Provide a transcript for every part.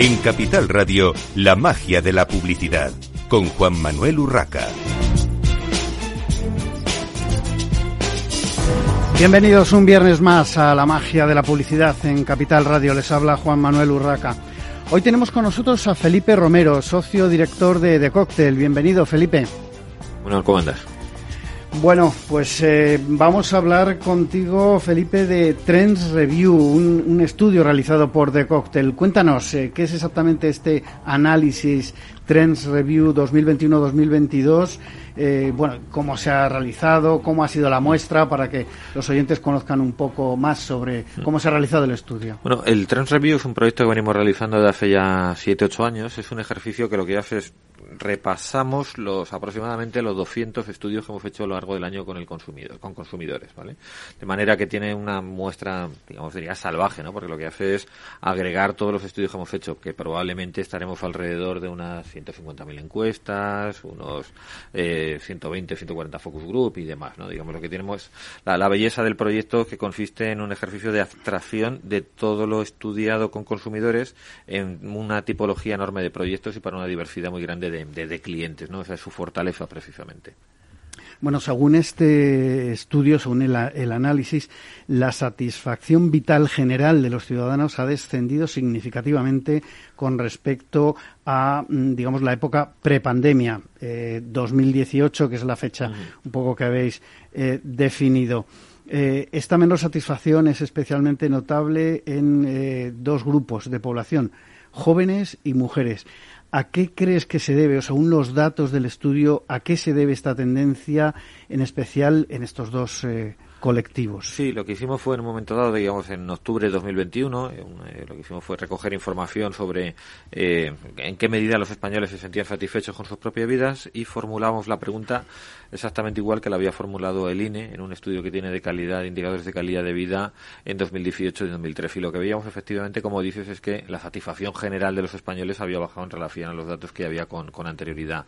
En Capital Radio, la magia de la publicidad, con Juan Manuel Urraca. Bienvenidos un viernes más a la magia de la publicidad en Capital Radio. Les habla Juan Manuel Urraca. Hoy tenemos con nosotros a Felipe Romero, socio director de The Cocktail. Bienvenido, Felipe. Bueno, ¿cómo andas? Bueno, pues eh, vamos a hablar contigo, Felipe, de Trends Review, un, estudio realizado por The Cocktail. Cuéntanos, eh, ¿qué es exactamente este análisis Trends Review 2021-2022? Eh, bueno, cómo se ha realizado, cómo ha sido la muestra, para que los oyentes conozcan un poco más sobre cómo se ha realizado el estudio. Bueno, el Trends Review es un proyecto que venimos realizando desde hace ya 7-8 años. Es un ejercicio que lo que hace es repasamos los aproximadamente los 200 estudios que hemos hecho a lo largo del año con el consumidor, con consumidores, ¿vale? De manera que tiene una muestra, digamos, diría salvaje, ¿no? Porque lo que hace es agregar todos los estudios que hemos hecho, que probablemente estaremos alrededor de unas 150.000 encuestas, unos eh, 120, 140 focus group y demás, ¿no? Digamos, lo que tenemos, la, la belleza del proyecto que consiste en un ejercicio de abstracción de todo lo estudiado con consumidores en una tipología enorme de proyectos y para una diversidad muy grande de de, clientes, ¿no? Esa es su fortaleza precisamente. Bueno, según este estudio, según el, análisis, la satisfacción vital general de los ciudadanos ha descendido significativamente con respecto a, mm, digamos, la época prepandemia, eh, 2018, que es la fecha un poco que habéis eh, definido. Eh, esta menor satisfacción es especialmente notable en eh, dos grupos de población, jóvenes y mujeres. ¿A qué crees que se debe, o según los datos del estudio, a qué se debe esta tendencia, en especial en estos dos eh, colectivos. Sí, lo que hicimos fue en un momento dado, digamos en octubre de 2021, eh, eh, lo que hicimos fue recoger información sobre eh, en qué medida los españoles se sentían satisfechos con sus propias vidas y formulamos la pregunta exactamente igual que la había formulado el INE en un estudio que tiene de calidad, indicadores de calidad de vida en 2018 y 2013. Y lo que veíamos efectivamente, como dices, es que la satisfacción general de los españoles había bajado en relación a los datos que había con, con anterioridad.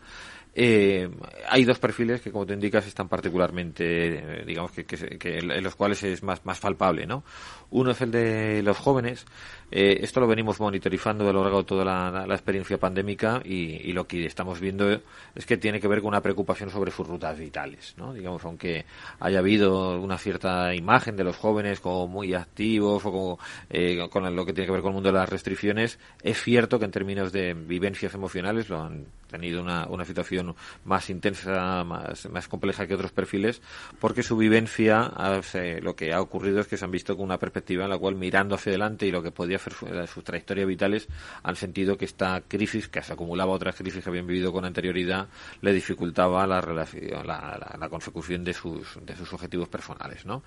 Eh, hay dos perfiles que, como te indicas, están particularmente, eh, digamos, que, que, en los cuales es más, más palpable, ¿no? Uno es el de los jóvenes. Eh, esto lo venimos monitorizando a lo largo de toda la, experiencia pandémica y, lo que estamos viendo es que tiene que ver con una preocupación sobre sus rutas vitales, ¿no? Digamos, aunque haya habido una cierta imagen de los jóvenes como muy activos o con lo que tiene que ver con el mundo de las restricciones, es cierto que en términos de vivencias emocionales lo han tenido una, una situación más intensa, más, más compleja que otros perfiles, porque su vivencia, lo que ha ocurrido es que se han visto con una perspectiva en la cual mirando hacia adelante y lo que podía hacer sus trayectorias vitales, han sentido que esta crisis, que se acumulaba otras crisis que habían vivido con anterioridad, le dificultaba la, relación, la, consecución de sus, de sus objetivos personales, ¿no?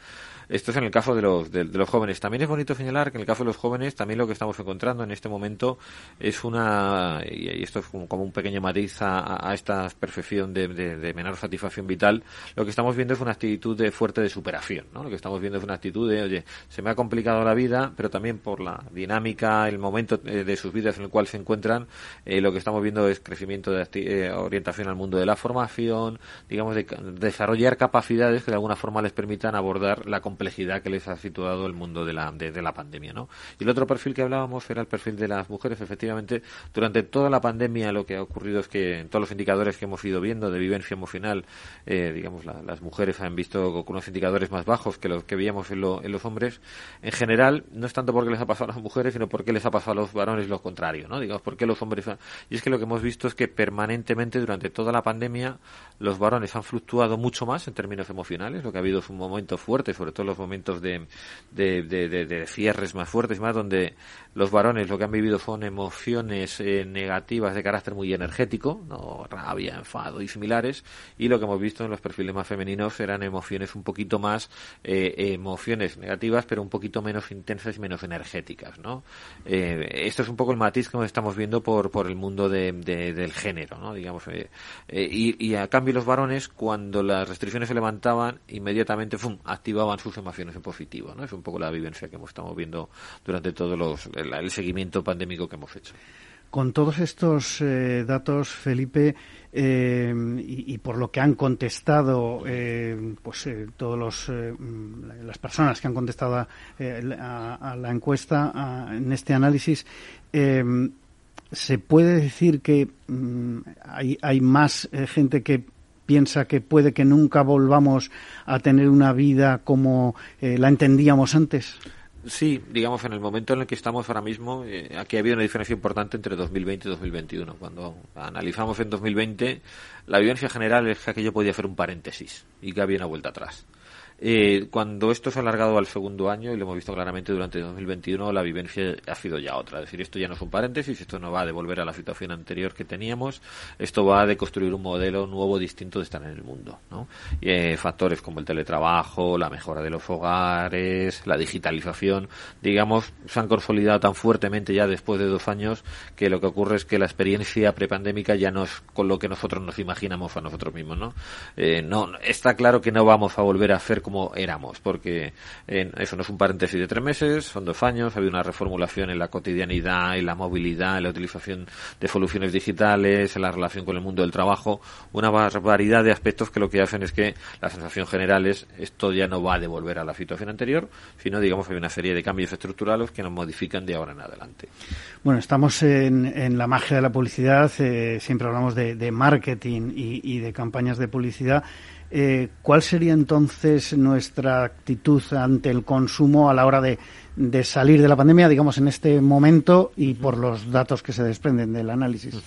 Esto es en el caso de los, de, los jóvenes. También es bonito señalar que en el caso de los jóvenes, también lo que estamos encontrando en este momento es una, y esto es como un pequeño a, esta perfección de, menor satisfacción vital, lo que estamos viendo es una actitud de fuerte de superación, ¿no? Lo que estamos viendo es una actitud de, oye, se me ha complicado la vida, pero también por la dinámica, el momento eh, de sus vidas en el cual se encuentran, eh, lo que estamos viendo es crecimiento de eh, orientación al mundo de la formación, digamos, de, desarrollar capacidades que de alguna forma les permitan abordar la complejidad que les ha situado el mundo de la, de, la pandemia, ¿no? Y el otro perfil que hablábamos era el perfil de las mujeres, efectivamente, durante toda la pandemia lo que ha ocurrido que en todos los indicadores que hemos ido viendo de vivencia emocional, eh, digamos, las mujeres han visto con unos indicadores más bajos que los que veíamos en, los hombres. En general, no es tanto porque les ha pasado a las mujeres, sino porque les ha pasado a los varones lo contrario, ¿no? Digamos, porque los hombres... Y es que lo que hemos visto es que permanentemente durante toda la pandemia los varones han fluctuado mucho más en términos emocionales, lo que ha habido es un momento fuerte, sobre todo los momentos de, de, de, cierres más fuertes, más donde los varones lo que han vivido son emociones eh, negativas de carácter muy energético, ¿no? rabia, enfado y similares, y lo que hemos visto en los perfiles más femeninos eran emociones un poquito más, eh, emociones negativas, pero un poquito menos intensas y menos energéticas, ¿no? Eh, esto es un poco el matiz que estamos viendo por, por el mundo de, del género, ¿no? Digamos, y, y, a cambio los varones, cuando las restricciones se levantaban, inmediatamente, ¡fum!, activaban sus emociones en positivo, ¿no? Es un poco la vivencia que estamos viendo durante todos los el, seguimiento pandémico que hemos hecho. Con todos estos eh, datos, Felipe, eh, y, por lo que han contestado, eh, pues todos los mm, las personas que han contestado a, la encuesta, en este análisis, ¿se puede decir que mm, hay, hay, más eh, gente que piensa que puede que nunca volvamos a tener una vida como eh, la entendíamos antes? Sí, digamos, en el momento en el que estamos ahora mismo, eh, aquí ha habido una diferencia importante entre 2020 y 2021. Cuando analizamos en 2020, la vivencia general es que aquello podía ser un paréntesis y que había una vuelta atrás. Eh, cuando esto se ha alargado al segundo año, y lo hemos visto claramente durante 2021, la vivencia ha sido ya otra. Es decir, esto ya no es un paréntesis, esto no va a devolver a la situación anterior que teníamos, esto va a de construir un modelo nuevo, distinto de estar en el mundo. ¿no? Y, eh, factores como el teletrabajo, la mejora de los hogares, la digitalización, digamos, se han consolidado tan fuertemente ya después de dos años que lo que ocurre es que la experiencia prepandémica ya no es con lo que nosotros nos imaginamos a nosotros mismos. ¿no? Eh, no está claro que no vamos a volver a hacer como éramos, porque eso no es un paréntesis de tres meses, son dos años, ha habido una reformulación en la cotidianidad, en la movilidad, en la utilización de soluciones digitales, en la relación con el mundo del trabajo, una variedad de aspectos que lo que hacen es que la sensación general es esto ya no va a devolver a la situación anterior, sino digamos hay una serie de cambios estructurales que nos modifican de ahora en adelante. Bueno, estamos en, la magia de la publicidad, eh, siempre hablamos de, marketing y de campañas de publicidad. Eh, ¿Cuál sería entonces nuestra actitud ante el consumo a la hora de, salir de la pandemia, digamos, en este momento y por los datos que se desprenden del análisis?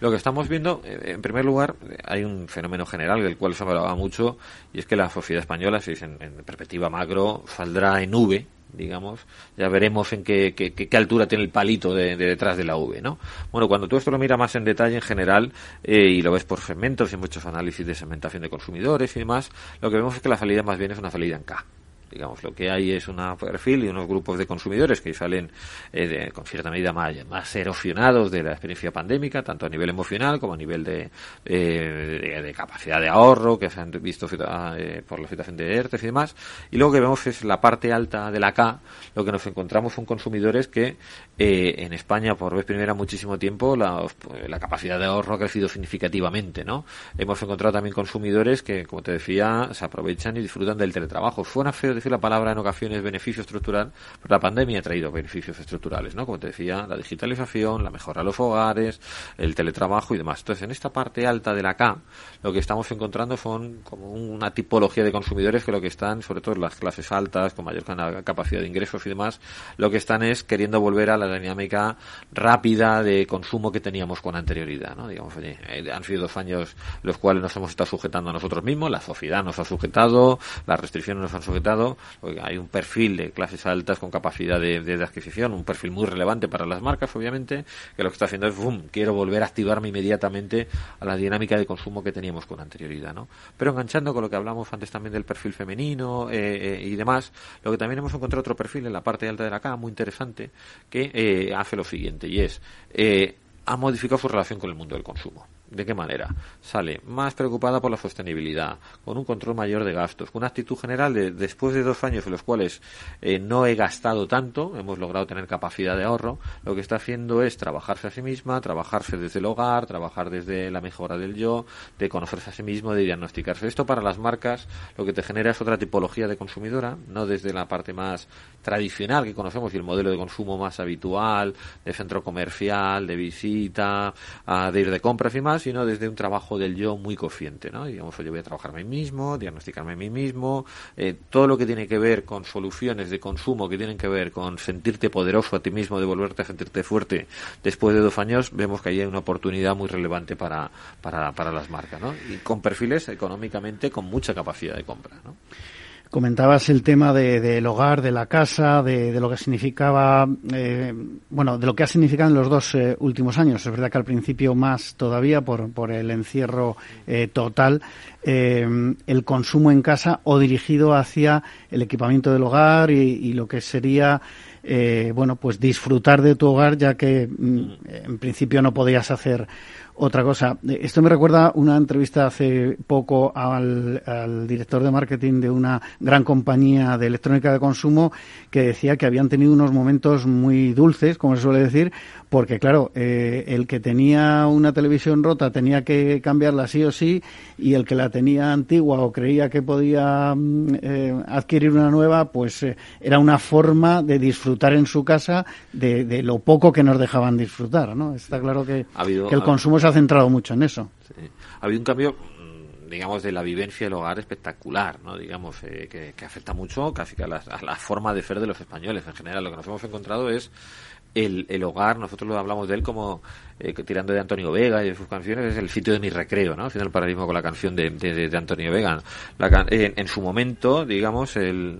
Lo que estamos viendo, eh, en primer lugar, hay un fenómeno general del cual se hablaba mucho y es que la sociedad española, si es en, en perspectiva macro, saldrá en V digamos, ya veremos en qué, qué, altura tiene el palito de, detrás de la V, ¿no? Bueno, cuando tú esto lo miras más en detalle en general eh, y lo ves por segmentos y muchos análisis de segmentación de consumidores y demás, lo que vemos es que la salida más bien es una salida en K digamos lo que hay es un perfil y unos grupos de consumidores que salen eh, con cierta medida más, erosionados de la experiencia pandémica tanto a nivel emocional como a nivel de, eh, de, capacidad de ahorro que se han visto eh, por la situación de ERTES y demás y luego que vemos es la parte alta de la K lo que nos encontramos son consumidores que en España por vez primera muchísimo tiempo la, la capacidad de ahorro ha crecido significativamente ¿no? hemos encontrado también consumidores que como te decía se aprovechan y disfrutan del teletrabajo suena feo decir la palabra en ocasiones beneficio estructural, pero la pandemia ha traído beneficios estructurales, ¿no? Como te decía, la digitalización, la mejora de los hogares, el teletrabajo y demás. Entonces, en esta parte alta de la K, lo que estamos encontrando son como una tipología de consumidores que lo que están, sobre todo las clases altas, con mayor capacidad de ingresos y demás, lo que están es queriendo volver a la dinámica rápida de consumo que teníamos con anterioridad, ¿no? Digamos, oye, eh, han sido dos años los cuales nos hemos estado sujetando a nosotros mismos, la sociedad nos ha sujetado, las restricciones nos han sujetado, hay un perfil de clases altas con capacidad de, adquisición, un perfil muy relevante para las marcas, obviamente, que lo que está haciendo es, boom, quiero volver a activarme inmediatamente a la dinámica de consumo que teníamos con anterioridad, ¿no? Pero enganchando con lo que hablamos antes también del perfil femenino eh, eh, y demás, lo que también hemos encontrado otro perfil en la parte alta de la cama muy interesante que eh, hace lo siguiente y es ha modificado su relación con el mundo del consumo. ¿De qué manera? Sale más preocupada por la sostenibilidad, con un control mayor de gastos, con una actitud general de después de dos años en los cuales eh, no he gastado tanto, hemos logrado tener capacidad de ahorro, lo que está haciendo es trabajarse a sí misma, trabajarse desde el hogar, trabajar desde la mejora del yo, de conocerse a sí mismo, de diagnosticarse. Esto para las marcas lo que te genera es otra tipología de consumidora, no desde la parte más tradicional que conocemos y el modelo de consumo más habitual, de centro comercial, de visita, de ir de compras y más, sino desde un trabajo del yo muy consciente, ¿no? Digamos, yo voy a trabajar a mí mismo, diagnosticarme a mí mismo, eh, todo lo que tiene que ver con soluciones de consumo, que tienen que ver con sentirte poderoso a ti mismo, de volverte a sentirte fuerte después de dos años, vemos que ahí hay una oportunidad muy relevante para, para, para las marcas, ¿no? Y con perfiles económicamente con mucha capacidad de compra, ¿no? Comentabas el tema del de, hogar, de la casa, de, lo que significaba, eh, bueno, de lo que ha significado en los dos eh, últimos años. Es verdad que al principio más todavía por, por el encierro eh, total, el consumo en casa o dirigido hacia el equipamiento del hogar y, lo que sería, bueno, pues disfrutar de tu hogar ya que mm, en principio no podías hacer otra cosa. Esto me recuerda una entrevista hace poco al, director de marketing de una gran compañía de electrónica de consumo que decía que habían tenido unos momentos muy dulces, como se suele decir, porque claro, eh, el que tenía una televisión rota tenía que cambiarla sí o sí y el que la tenía antigua o creía que podía mm, eh, adquirir una nueva, pues eh, era una forma de disfrutar en su casa de, lo poco que nos dejaban disfrutar, ¿no? Está claro que, que el consumo se ha centrado mucho en eso. Ha habido un cambio mm, digamos, de la vivencia del hogar espectacular, ¿no? Digamos, eh, que, afecta mucho casi que a la, forma de ser de los españoles. En general, lo que nos hemos encontrado es el, el hogar, nosotros lo hablamos de él como eh, tirando de Antonio Vega y de sus canciones, es el sitio de mi recreo, ¿no? Haciendo el paralelismo con la canción de, de, Antonio Vega. en, su momento, digamos, el,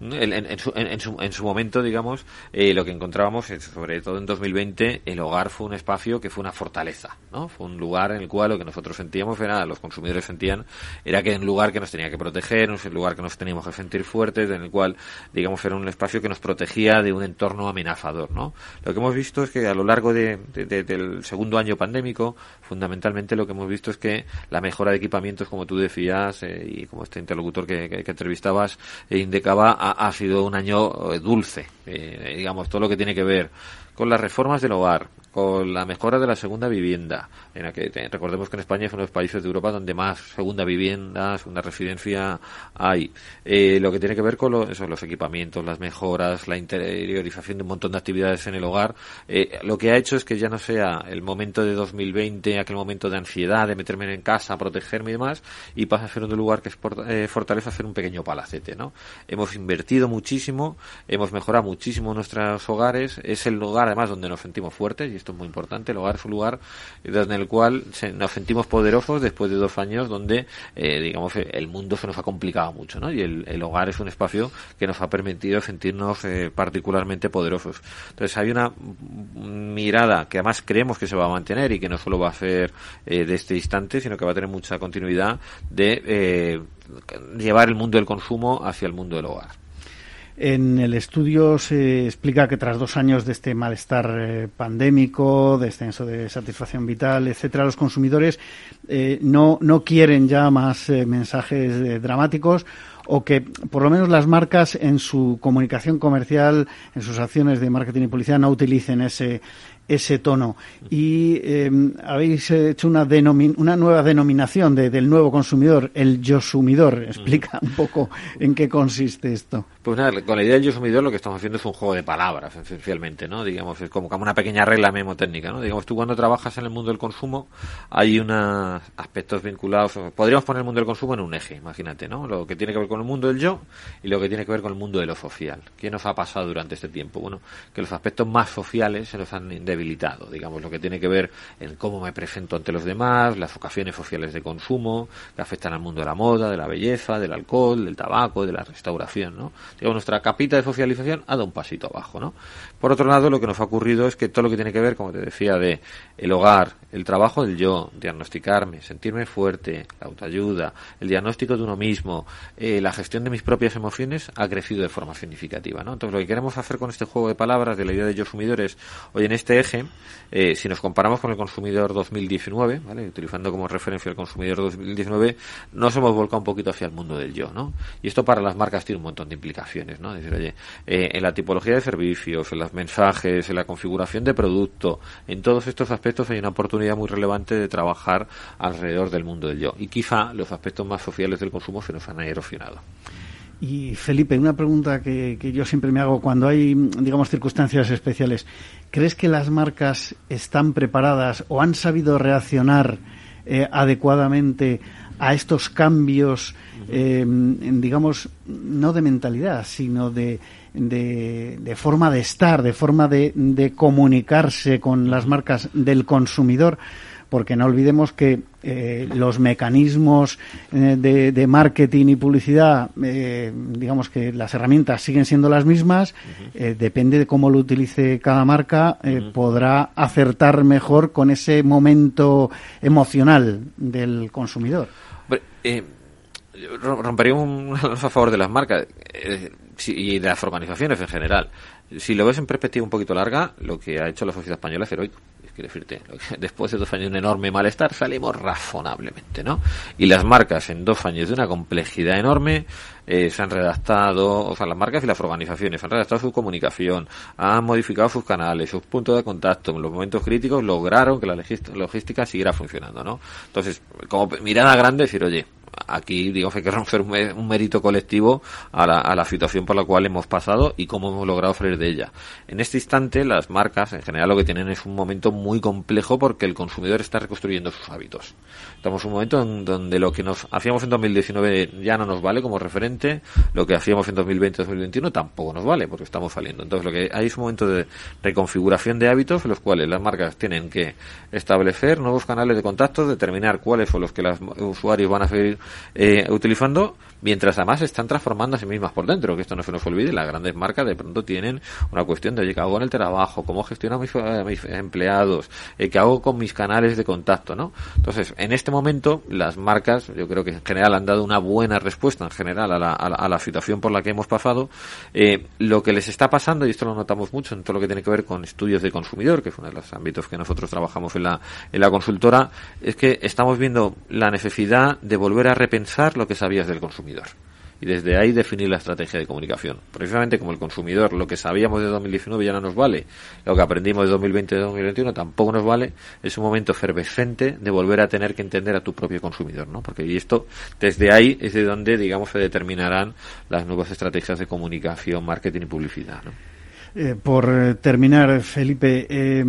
en, su, en, su, momento, digamos, eh, lo que encontrábamos, sobre todo en 2020, el hogar fue un espacio que fue una fortaleza, ¿no? Fue un lugar en el cual lo que nosotros sentíamos era, los consumidores sentían, era que era un lugar que nos tenía que proteger, un lugar que nos teníamos que sentir fuertes, en el cual, digamos, era un espacio que nos protegía de un entorno amenazador, ¿no? Lo que hemos visto es que a lo largo de, del segundo año pandémico, fundamentalmente lo que hemos visto es que la mejora de equipamientos, como tú decías, eh, y como este interlocutor que, que, entrevistabas eh, indicaba, ha, sido un año eh, dulce. Eh, digamos, todo lo que tiene que ver con las reformas del hogar, con la mejora de la segunda vivienda. En la que, recordemos que en España es uno de los países de Europa donde más segunda vivienda, segunda residencia hay. Eh, lo que tiene que ver con los equipamientos, las mejoras, la interiorización de un montón de actividades en el hogar, eh, lo que ha hecho es que ya no sea el momento de 2020, aquel momento de ansiedad, de meterme en casa, protegerme y demás, y pasa a ser un lugar que es eh, fortaleza hacer un pequeño palacete, ¿no? Hemos invertido muchísimo, hemos mejorado muchísimo nuestros hogares, es el lugar además donde nos sentimos fuertes esto es muy importante, el hogar es un lugar desde el cual nos sentimos poderosos después de dos años donde, eh, digamos, el mundo se nos ha complicado mucho, ¿no? Y el, hogar es un espacio que nos ha permitido sentirnos eh, particularmente poderosos. Entonces hay una mirada que además creemos que se va a mantener y que no solo va a ser eh, de este instante, sino que va a tener mucha continuidad de llevar el mundo del consumo hacia el mundo del hogar. En el estudio se explica que tras dos años de este malestar eh, pandémico, descenso de satisfacción vital, etcétera, los consumidores eh, no, no quieren ya más eh, mensajes dramáticos o que por lo menos las marcas en su comunicación comercial, en sus acciones de marketing y publicidad no utilicen ese ese tono. Y em, habéis hecho una, una nueva denominación del nuevo consumidor, el yo-sumidor. Explica un poco en qué consiste esto. Pues nada, con la idea del yo-sumidor lo que estamos haciendo es un juego de palabras, esencialmente, ¿no? Digamos, es como, como una pequeña regla memotécnica, ¿no? Digamos, tú cuando trabajas en el mundo del consumo hay unos aspectos vinculados, podríamos poner el mundo del consumo en un eje, imagínate, ¿no? Lo que tiene que ver con el mundo del yo y lo que tiene que ver con el mundo de lo social. ¿Qué nos ha pasado durante este tiempo? Bueno, que los aspectos más sociales se nos han digamos, lo que tiene que ver en cómo me presento ante los demás, las ocasiones sociales de consumo, que afectan al mundo de la moda, de la belleza, del alcohol, del tabaco, de la restauración, ¿no? Digamos, nuestra capita de socialización ha dado un pasito abajo, ¿no? Por otro lado, lo que nos ha ocurrido es que todo lo que tiene que ver, como te decía, de el hogar, el trabajo del yo, diagnosticarme, sentirme fuerte, la autoayuda, el diagnóstico de uno mismo, eh, la gestión de mis propias emociones ha crecido de forma significativa, ¿no? Entonces, lo que queremos hacer con este juego de palabras de la idea de yo sumidores, hoy en este eje, eh, si nos comparamos con el consumidor 2019, ¿vale? utilizando como referencia el consumidor 2019, nos hemos volcado un poquito hacia el mundo del yo, ¿no? Y esto para las marcas tiene un montón de implicaciones, ¿no? decir, oye, eh, en la tipología de servicios, en los mensajes, en la configuración de producto, en todos estos aspectos hay una oportunidad muy relevante de trabajar alrededor del mundo del yo. Y quizá los aspectos más sociales del consumo se nos han erosionado. Y Felipe, una pregunta que, yo siempre me hago cuando hay, digamos, circunstancias especiales. ¿Crees que las marcas están preparadas o han sabido reaccionar eh, adecuadamente a estos cambios, eh, digamos, no de mentalidad, sino de, de, forma de estar, de forma de comunicarse con las marcas del consumidor? Porque no olvidemos que eh, los mecanismos eh, de, marketing y publicidad, eh, digamos que las herramientas siguen siendo las mismas, depende de cómo lo utilice cada marca, podrá acertar mejor con ese momento emocional del consumidor. rompería un a favor de las marcas y de las organizaciones en general. Si lo ves en perspectiva un poquito larga, lo que ha hecho la sociedad española es heroico quiero decirte, después de dos años de un enorme malestar salimos razonablemente, ¿no? Y las marcas en dos años de una complejidad enorme eh, se han redactado, o sea, las marcas y las organizaciones han redactado su comunicación, han modificado sus canales, sus puntos de contacto, en los momentos críticos lograron que la logística siguiera funcionando, ¿no? Entonces, como mirada grande, decir, oye, aquí digamos hay que romper un, mérito colectivo a la, a la, situación por la cual hemos pasado y cómo hemos logrado salir de ella. En este instante las marcas en general lo que tienen es un momento muy complejo porque el consumidor está reconstruyendo sus hábitos. Estamos en un momento en donde lo que nos hacíamos en 2019 ya no nos vale como referente, lo que hacíamos en 2020-2021 tampoco nos vale porque estamos saliendo. Entonces lo que hay es un momento de reconfiguración de hábitos en los cuales las marcas tienen que establecer nuevos canales de contacto, determinar cuáles son los que los usuarios van a seguir eh, utilizando, mientras además están transformando a sí mismas por dentro, que esto no se nos olvide, las grandes marcas de pronto tienen una cuestión de, oye, ¿qué hago con el trabajo? ¿Cómo gestiono a mis, mis empleados? Eh, ¿Qué hago con mis canales de contacto? ¿no? Entonces, en este momento, las marcas, yo creo que en general han dado una buena respuesta en general a la, a la, situación por la que hemos pasado. Eh, lo que les está pasando, y esto lo notamos mucho en todo lo que tiene que ver con estudios de consumidor, que es uno de los ámbitos que nosotros trabajamos en la, en la consultora, es que estamos viendo la necesidad de volver a repensar lo que sabías del consumidor y desde ahí definir la estrategia de comunicación. Precisamente como el consumidor, lo que sabíamos de 2019 ya no nos vale, lo que aprendimos de 2020 y de 2021 tampoco nos vale, es un momento efervescente de volver a tener que entender a tu propio consumidor, ¿no? Porque y esto, desde ahí es de donde, digamos, se determinarán las nuevas estrategias de comunicación, marketing y publicidad. Eh, por eh, terminar, Felipe, eh,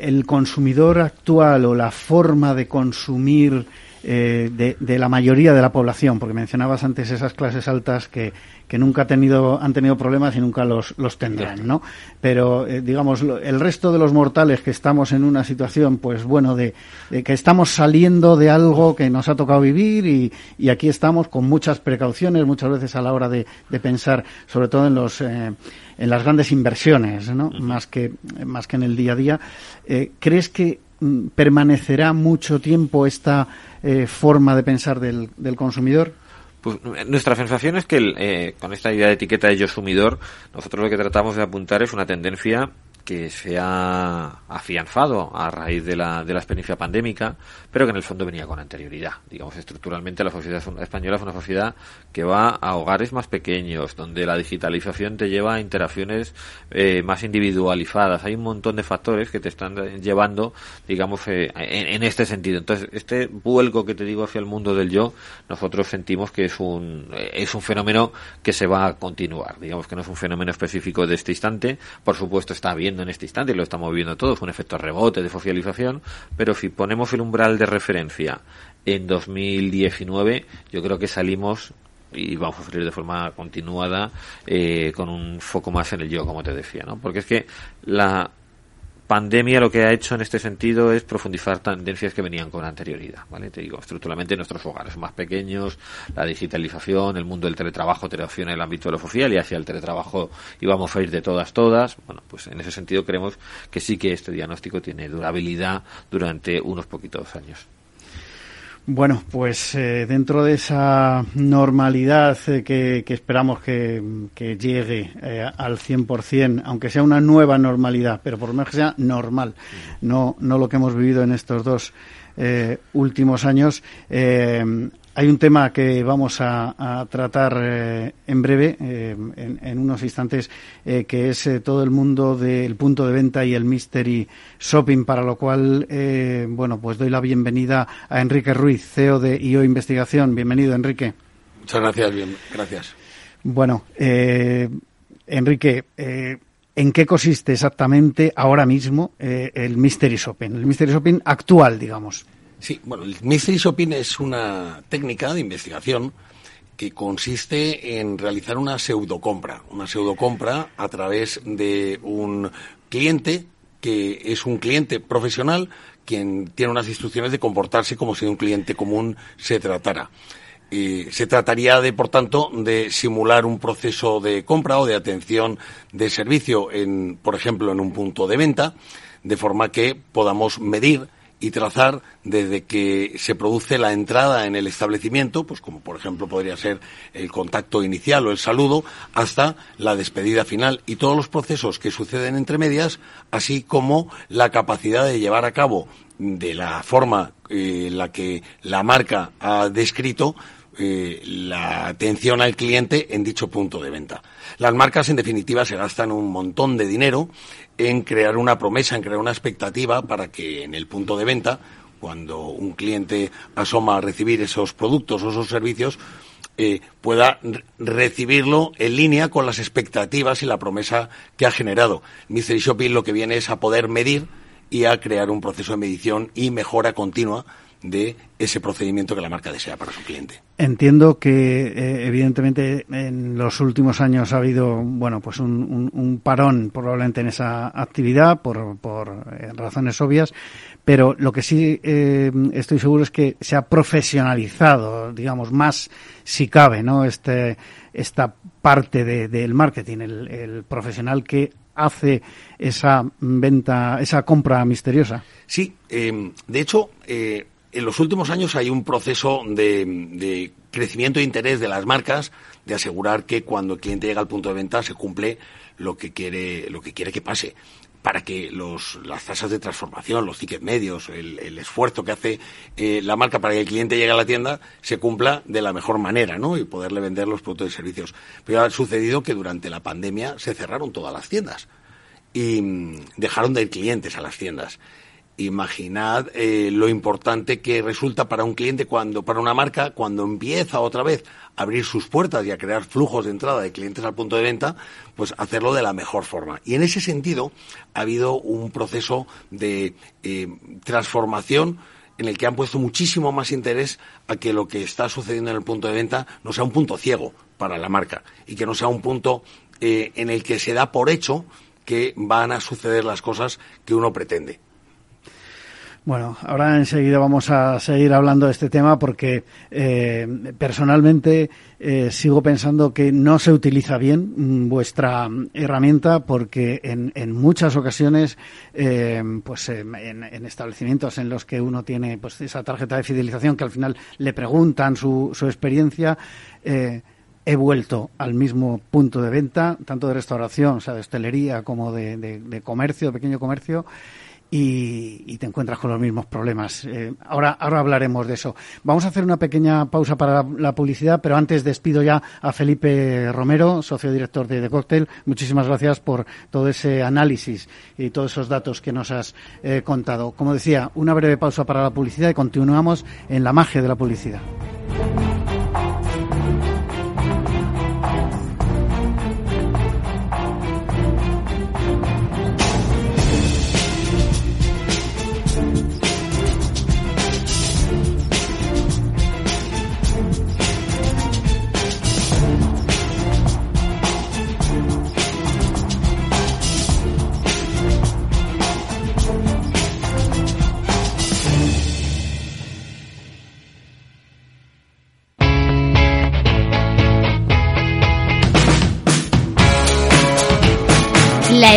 el consumidor actual o la forma de consumir eh, de, de, la mayoría de la población, porque mencionabas antes esas clases altas que, que nunca ha tenido, han tenido problemas y nunca los, los tendrán, ¿no? Pero, eh, digamos, el resto de los mortales que estamos en una situación, pues bueno, de, que estamos saliendo de algo que nos ha tocado vivir y, y, aquí estamos con muchas precauciones, muchas veces a la hora de, de pensar, sobre todo en los... Eh, en las grandes inversiones, ¿no? Más que más que en el día a día. Eh, ¿Crees que permanecerá mucho tiempo esta eh, forma de pensar del, del consumidor? Pues nuestra sensación es que eh, con esta idea de etiqueta de yo sumidor, nosotros lo que tratamos de apuntar es una tendencia que se ha afianzado a raíz de la, de la experiencia pandémica, pero que en el fondo venía con anterioridad. Digamos, estructuralmente la sociedad española es una sociedad que va a hogares más pequeños, donde la digitalización te lleva a interacciones eh, más individualizadas. Hay un montón de factores que te están llevando, digamos, eh, en, este sentido. Entonces, este vuelco que te digo hacia el mundo del yo, nosotros sentimos que es un, es un fenómeno que se va a continuar. Digamos que no es un fenómeno específico de este instante. Por supuesto, está bien en este instante, lo estamos viendo todos, un efecto rebote de socialización, pero si ponemos el umbral de referencia en 2019, yo creo que salimos y vamos a salir de forma continuada eh, con un foco más en el yo, como te decía, ¿no? Porque es que la pandemia lo que ha hecho en este sentido es profundizar tendencias que venían con anterioridad, ¿vale? Te digo, estructuralmente nuestros hogares más pequeños, la digitalización, el mundo del teletrabajo te en el ámbito de lo social y hacia el teletrabajo íbamos a ir de todas, todas. Bueno, pues en ese sentido creemos que sí que este diagnóstico tiene durabilidad durante unos poquitos años. Bueno, pues eh, dentro de esa normalidad eh, que, esperamos que, llegue eh, al 100%, aunque sea una nueva normalidad, pero por lo menos que sea normal, no, no lo que hemos vivido en estos dos últimos años, hay un tema que vamos a, tratar eh, en breve, eh, en, unos instantes, eh, que es todo el mundo del punto de venta y el mystery shopping, para lo cual, bueno, pues doy la bienvenida a Enrique Ruiz, CEO de IO Investigación. Bienvenido, Enrique. Muchas gracias, bien, gracias. Bueno, Enrique, ¿en qué consiste exactamente ahora mismo el mystery shopping? El mystery shopping actual, digamos. Sí, bueno, el mystery shopping es una técnica de investigación que consiste en realizar una pseudocompra, una pseudocompra a través de un cliente que es un cliente profesional quien tiene unas instrucciones de comportarse como si un cliente común se tratara. se trataría de, por tanto, de simular un proceso de compra o de atención de servicio en, por ejemplo, en un punto de venta, de forma que podamos medir y trazar desde que se produce la entrada en el establecimiento, pues como por ejemplo podría ser el contacto inicial o el saludo, hasta la despedida final y todos los procesos que suceden entre medias, así como la capacidad de llevar a cabo de la forma eh, en la que la marca ha descrito eh, la atención al cliente en dicho punto de venta. Las marcas, en definitiva, se gastan un montón de dinero en crear una promesa, en crear una expectativa para que en el punto de venta, cuando un cliente asoma a recibir esos productos o esos servicios, eh, pueda recibirlo en línea con las expectativas y la promesa que ha generado. Mystery Shopping lo que viene es a poder medir y a crear un proceso de medición y mejora continua de ese procedimiento que la marca desea para su cliente. Entiendo que, eh, evidentemente, en los últimos años ha habido, bueno, pues un, parón probablemente en esa actividad por, por eh, razones obvias, pero lo que sí eh, estoy seguro es que se ha profesionalizado, digamos, más si cabe, ¿no? Este, esta parte del marketing, el, el profesional que hace esa venta, esa compra misteriosa. Sí, de hecho, en los últimos años hay un proceso de, crecimiento de interés de las marcas de asegurar que cuando el cliente llega al punto de venta se cumple lo que quiere, lo que, quiere que pase para que los, las tasas de transformación, los tickets medios, el, esfuerzo que hace eh, la marca para que el cliente llegue a la tienda se cumpla de la mejor manera, ¿no? Y poderle vender los productos y servicios. Pero ha sucedido que durante la pandemia se cerraron todas las tiendas y mm, dejaron de ir clientes a las tiendas. Imaginad eh, lo importante que resulta para un cliente cuando, para una marca, cuando empieza otra vez a abrir sus puertas y a crear flujos de entrada de clientes al punto de venta, pues hacerlo de la mejor forma. Y en ese sentido ha habido un proceso de eh, transformación en el que han puesto muchísimo más interés a que lo que está sucediendo en el punto de venta no sea un punto ciego para la marca y que no sea un punto eh, en el que se da por hecho que van a suceder las cosas que uno pretende. Bueno, ahora enseguida vamos a seguir hablando de este tema porque eh, personalmente eh, sigo pensando que no se utiliza bien mm, vuestra herramienta porque en, en muchas ocasiones, eh, pues en, en, establecimientos en los que uno tiene pues esa tarjeta de fidelización que al final le preguntan su, su experiencia, he vuelto al mismo punto de venta, tanto de restauración, o sea, de hostelería como de, de, de comercio, de pequeño comercio y, te encuentras con los mismos problemas. Eh, ahora, ahora hablaremos de eso. Vamos a hacer una pequeña pausa para la, publicidad, pero antes despido ya a Felipe Romero, socio director de The Cocktail. Muchísimas gracias por todo ese análisis y todos esos datos que nos has eh, contado. Como decía, una breve pausa para la publicidad y continuamos en la magia de la publicidad.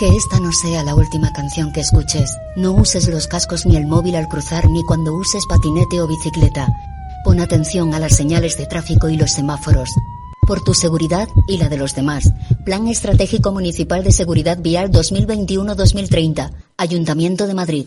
Que esta no sea la última canción que escuches. No uses los cascos ni el móvil al cruzar ni cuando uses patinete o bicicleta. Pon atención a las señales de tráfico y los semáforos. Por tu seguridad y la de los demás. Plan Estratégico Municipal de Seguridad Vial 2021-2030. Ayuntamiento de Madrid.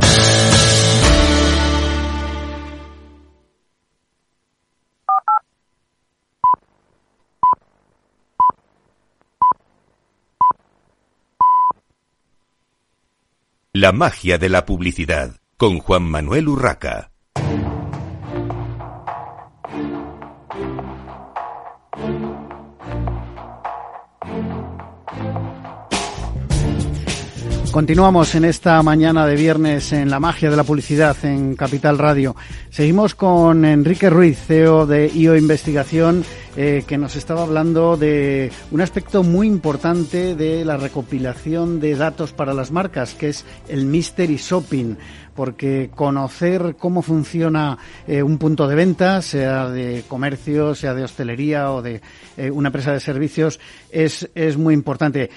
La magia de la publicidad con Juan Manuel Urraca. Continuamos en esta mañana de viernes en la magia de la publicidad en Capital Radio. Seguimos con Enrique Ruiz, CEO de IO Investigación, eh, que nos estaba hablando de un aspecto muy importante de la recopilación de datos para las marcas, que es el mystery shopping porque conocer cómo funciona eh, un punto de venta, sea de comercio, sea de hostelería o de eh, una empresa de servicios, es, es muy importante.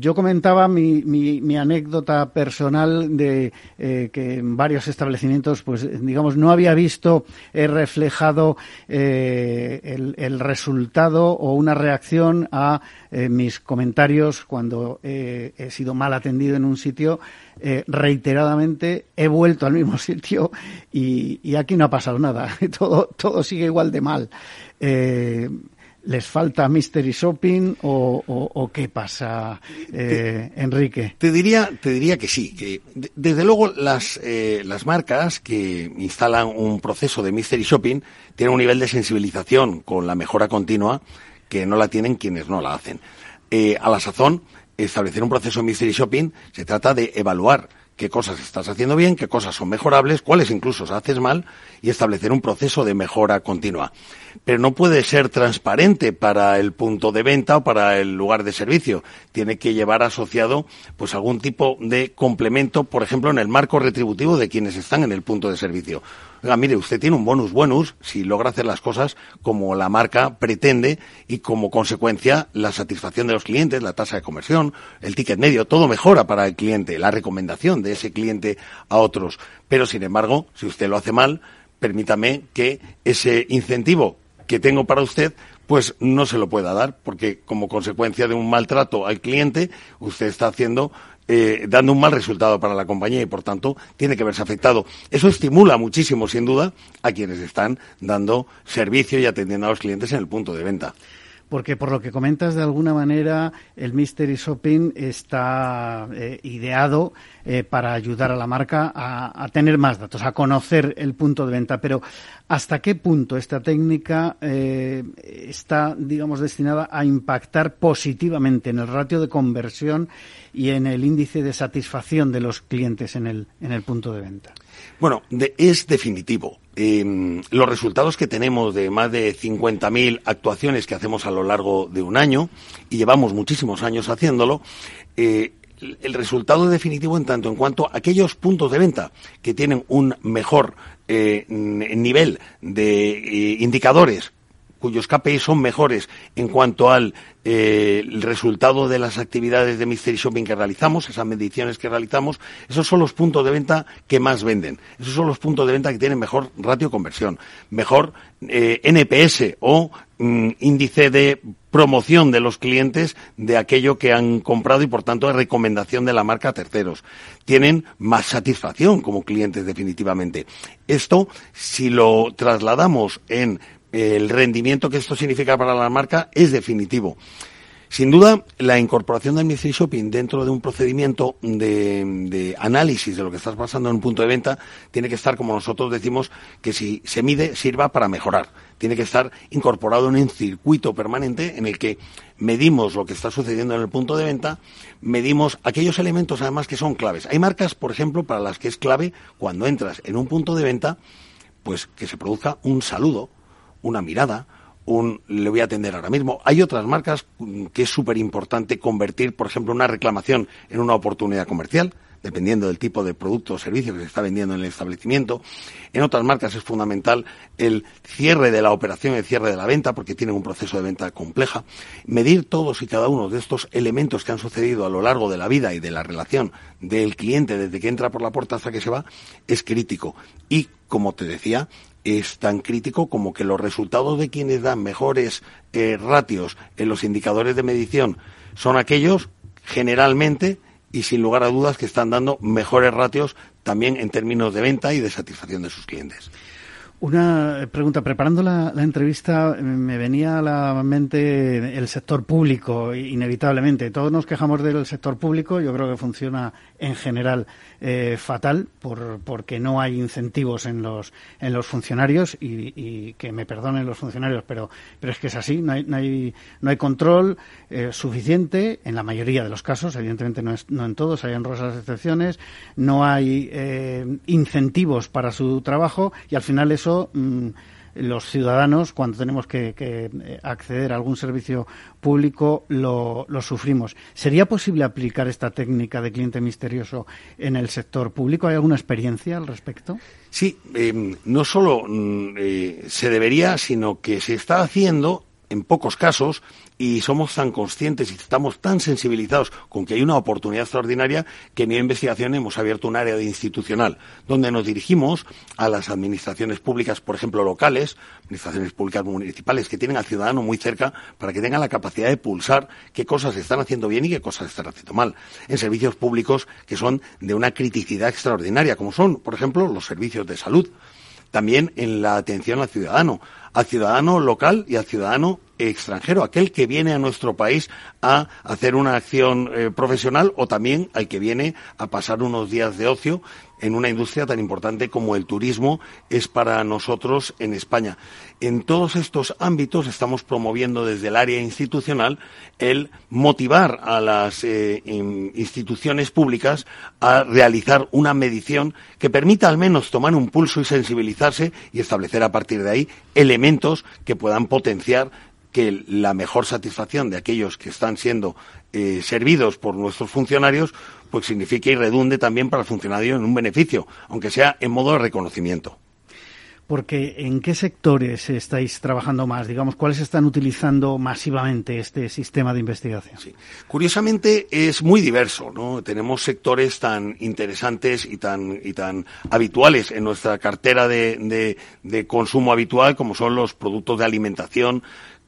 Yo comentaba mi, mi, anécdota personal de que en varios establecimientos, pues digamos, no había visto reflejado el, el, resultado o una reacción a mis comentarios cuando he sido mal atendido en un sitio eh, reiteradamente he vuelto al mismo sitio y, aquí no ha pasado nada. todo, todo sigue igual de mal. Eh, ¿Les falta Mystery Shopping o, qué pasa, eh, Enrique? Te diría, te diría que sí, que desde luego las, las marcas que instalan un proceso de Mystery Shopping tienen un nivel de sensibilización con la mejora continua que no la tienen quienes no la hacen. a la sazón, establecer un proceso de mystery shopping se trata de evaluar qué cosas estás haciendo bien, qué cosas son mejorables, cuáles incluso haces mal y establecer un proceso de mejora continua. Pero no puede ser transparente para el punto de venta o para el lugar de servicio. Tiene que llevar asociado pues algún tipo de complemento, por ejemplo, en el marco retributivo de quienes están en el punto de servicio Oiga, mire, usted tiene un bonus bonus si logra hacer las cosas como la marca pretende y como consecuencia la satisfacción de los clientes, la tasa de conversión, el ticket medio, todo mejora para el cliente, la recomendación de ese cliente a otros. Pero, sin embargo, si usted lo hace mal, permítame que ese incentivo que tengo para usted pues no se lo pueda dar, porque como consecuencia de un maltrato al cliente, usted está haciendo eh, dando un mal resultado para la compañía y, por tanto, tiene que verse afectado. Eso estimula muchísimo, sin duda, a quienes están dando servicio y atendiendo a los clientes en el punto de venta porque por lo que comentas de alguna manera el mystery shopping está eh, ideado eh, para ayudar a la marca a, tener más datos, a conocer el punto de venta. Pero ¿hasta qué punto esta técnica eh, está, digamos, destinada a impactar positivamente en el ratio de conversión y en el índice de satisfacción de los clientes en el, en el punto de venta? Bueno, es definitivo. Em, los resultados que tenemos de más de 50.000 actuaciones que hacemos a lo largo de un año, y llevamos muchísimos años haciéndolo, eh, el resultado definitivo en tanto en cuanto a aquellos puntos de venta que tienen un mejor eh, nivel de eh, indicadores cuyos KPI son mejores en cuanto al eh, resultado de las actividades de Mystery Shopping que realizamos, esas mediciones que realizamos, esos son los puntos de venta que más venden. Esos son los puntos de venta que tienen mejor ratio conversión, mejor eh, NPS o mm, índice de promoción de los clientes de aquello que han comprado y por tanto de recomendación de la marca a terceros. Tienen más satisfacción como clientes definitivamente. Esto, si lo trasladamos en el rendimiento que esto significa para la marca es definitivo. Sin duda, la incorporación del Mystery Shopping dentro de un procedimiento de, análisis de lo que está pasando en un punto de venta tiene que estar, como nosotros decimos, que si se mide, sirva para mejorar. Tiene que estar incorporado en un circuito permanente en el que medimos lo que está sucediendo en el punto de venta, medimos aquellos elementos además que son claves. Hay marcas, por ejemplo, para las que es clave cuando entras en un punto de venta, pues que se produzca un saludo, una mirada, un le voy a atender ahora mismo. Hay otras marcas que es súper importante convertir, por ejemplo, una reclamación en una oportunidad comercial, dependiendo del tipo de producto o servicio que se está vendiendo en el establecimiento. En otras marcas es fundamental el cierre de la operación, el cierre de la venta, porque tienen un proceso de venta compleja. Medir todos y cada uno de estos elementos que han sucedido a lo largo de la vida y de la relación del cliente desde que entra por la puerta hasta que se va es crítico. Y, como te decía, es tan crítico como que los resultados de quienes dan mejores eh, ratios en los indicadores de medición son aquellos generalmente y sin lugar a dudas que están dando mejores ratios también en términos de venta y de satisfacción de sus clientes. Una pregunta. Preparando la, entrevista me venía a la mente el sector público, inevitablemente. Todos nos quejamos del sector público. Yo creo que funciona en general eh, fatal por, porque no hay incentivos en los, en los funcionarios y, que me perdonen los funcionarios, pero, pero es que es así. No hay, no hay, no hay control eh, suficiente en la mayoría de los casos. Evidentemente no, es, no en todos, hay honrosas excepciones. No hay eh, incentivos para su trabajo y al final eso Mm, los ciudadanos, cuando tenemos que, eh, acceder a algún servicio público, lo, sufrimos. ¿Sería posible aplicar esta técnica de cliente misterioso en el sector público? ¿Hay alguna experiencia al respecto? Sí, em, no solo mm, eh, se debería, sino que se está haciendo en pocos casos y somos tan conscientes y estamos tan sensibilizados con que hay una oportunidad extraordinaria que en mi investigación hemos abierto un área de institucional donde nos dirigimos a las administraciones públicas, por ejemplo, locales, administraciones públicas municipales que tienen al ciudadano muy cerca para que tengan la capacidad de pulsar qué cosas están haciendo bien y qué cosas están haciendo mal. En servicios públicos que son de una criticidad extraordinaria, como son, por ejemplo, los servicios de salud. También en la atención al ciudadano al ciudadano local y al ciudadano extranjero, aquel que viene a nuestro país a hacer una acción eh, profesional o también al que viene a pasar unos días de ocio en una industria tan importante como el turismo es para nosotros en España. En todos estos ámbitos estamos promoviendo desde el área institucional el motivar a las eh, instituciones públicas a realizar una medición que permita al menos tomar un pulso y sensibilizarse y establecer a partir de ahí elementos que puedan potenciar que la mejor satisfacción de aquellos que están siendo eh, servidos por nuestros funcionarios, pues signifique y redunde también para el funcionario en un beneficio, aunque sea en modo de reconocimiento. Porque ¿en qué sectores estáis trabajando más? Digamos, ¿cuáles están utilizando masivamente este sistema de investigación? Sí. Curiosamente es muy diverso, ¿no? Tenemos sectores tan interesantes y tan, y tan habituales en nuestra cartera de, de consumo habitual como son los productos de alimentación,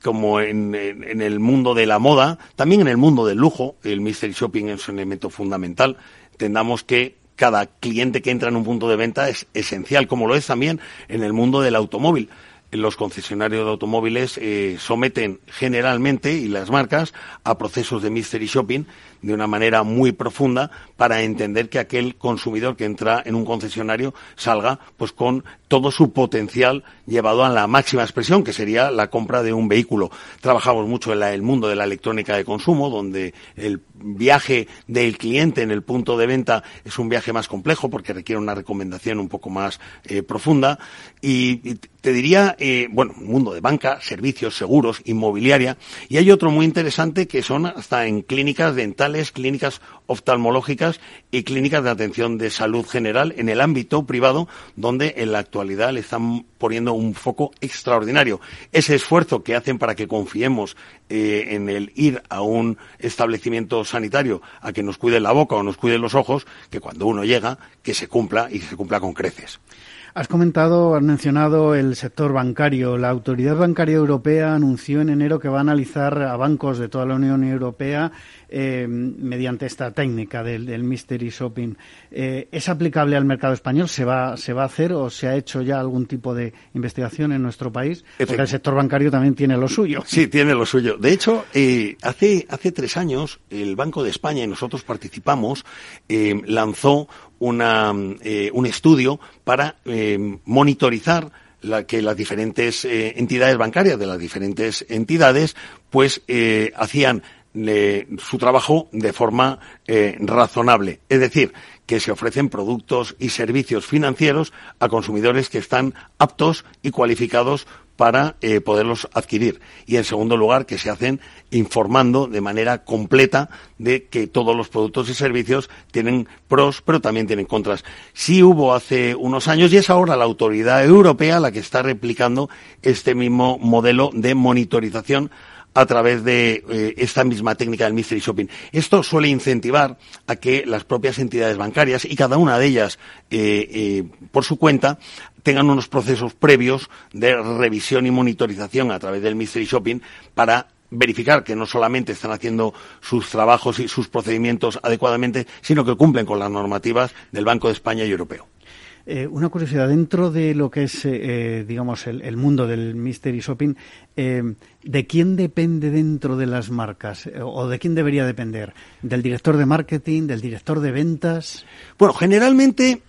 como en, el mundo de la moda, también en el mundo del lujo, el mystery shopping es un elemento fundamental. Entendamos que cada cliente que entra en un punto de venta es esencial, como lo es también en el mundo del automóvil. Los concesionarios de automóviles eh, someten generalmente, y las marcas, a procesos de mystery shopping de una manera muy profunda para entender que aquel consumidor que entra en un concesionario salga pues con todo su potencial llevado a la máxima expresión, que sería la compra de un vehículo. Trabajamos mucho en el mundo de la electrónica de consumo, donde el viaje del cliente en el punto de venta es un viaje más complejo porque requiere una recomendación un poco más eh, profunda. Y, te diría, eh, bueno, mundo de banca, servicios, seguros, inmobiliaria. Y hay otro muy interesante que son hasta en clínicas dentales clínicas oftalmológicas y clínicas de atención de salud general en el ámbito privado, donde en la actualidad le están poniendo un foco extraordinario. Ese esfuerzo que hacen para que confiemos eh, en el ir a un establecimiento sanitario a que nos cuide la boca o nos cuide los ojos, que cuando uno llega, que se cumpla y se cumpla con creces. Has comentado, has mencionado el sector bancario. La Autoridad Bancaria Europea anunció en enero que va a analizar a bancos de toda la Unión Europea eh, mediante esta técnica del, mystery shopping. Eh, ¿Es aplicable al mercado español? ¿Se va, ¿Se va a hacer o se ha hecho ya algún tipo de investigación en nuestro país? Porque el sector bancario también tiene lo suyo. Sí, tiene lo suyo. De hecho, eh, hace, hace tres años el Banco de España, y nosotros participamos, lanzó una, un estudio para monitorizar la, que las diferentes entidades bancarias de las diferentes entidades pues hacían su trabajo de forma eh, razonable. Es decir, que se ofrecen productos y servicios financieros a consumidores que están aptos y cualificados para eh, poderlos adquirir. Y en segundo lugar, que se hacen informando de manera completa de que todos los productos y servicios tienen pros, pero también tienen contras. Sí hubo hace unos años y es ahora la autoridad europea la que está replicando este mismo modelo de monitorización a través de eh, esta misma técnica del mystery shopping. Esto suele incentivar a que las propias entidades bancarias y cada una de ellas eh, eh, por su cuenta tengan unos procesos previos de revisión y monitorización a través del mystery shopping para verificar que no solamente están haciendo sus trabajos y sus procedimientos adecuadamente, sino que cumplen con las normativas del Banco de España y europeo. Eh, una curiosidad, dentro de lo que es, eh, digamos, el, mundo del mystery shopping, ¿de quién depende dentro de las marcas? ¿O de quién debería depender? ¿Del director de marketing, del director de ventas? Bueno, generalmente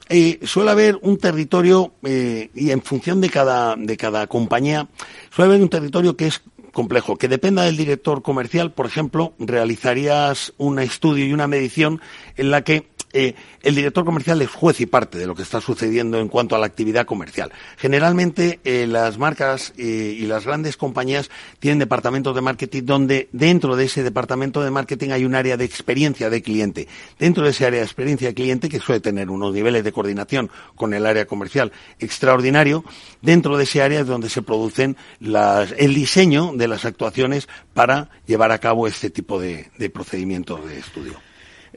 suele haber un territorio, y en función de cada, de cada compañía, suele haber un territorio que es complejo. Que dependa del director comercial, por ejemplo, realizarías un estudio y una medición en la que eh, el director comercial es juez y parte de lo que está sucediendo en cuanto a la actividad comercial. Generalmente eh, las marcas eh, y las grandes compañías tienen departamentos de marketing donde dentro de ese departamento de marketing hay un área de experiencia de cliente. Dentro de ese área de experiencia de cliente, que suele tener unos niveles de coordinación con el área comercial extraordinario, dentro de ese área es donde se producen el diseño de las actuaciones para llevar a cabo este tipo de procedimientos de estudio.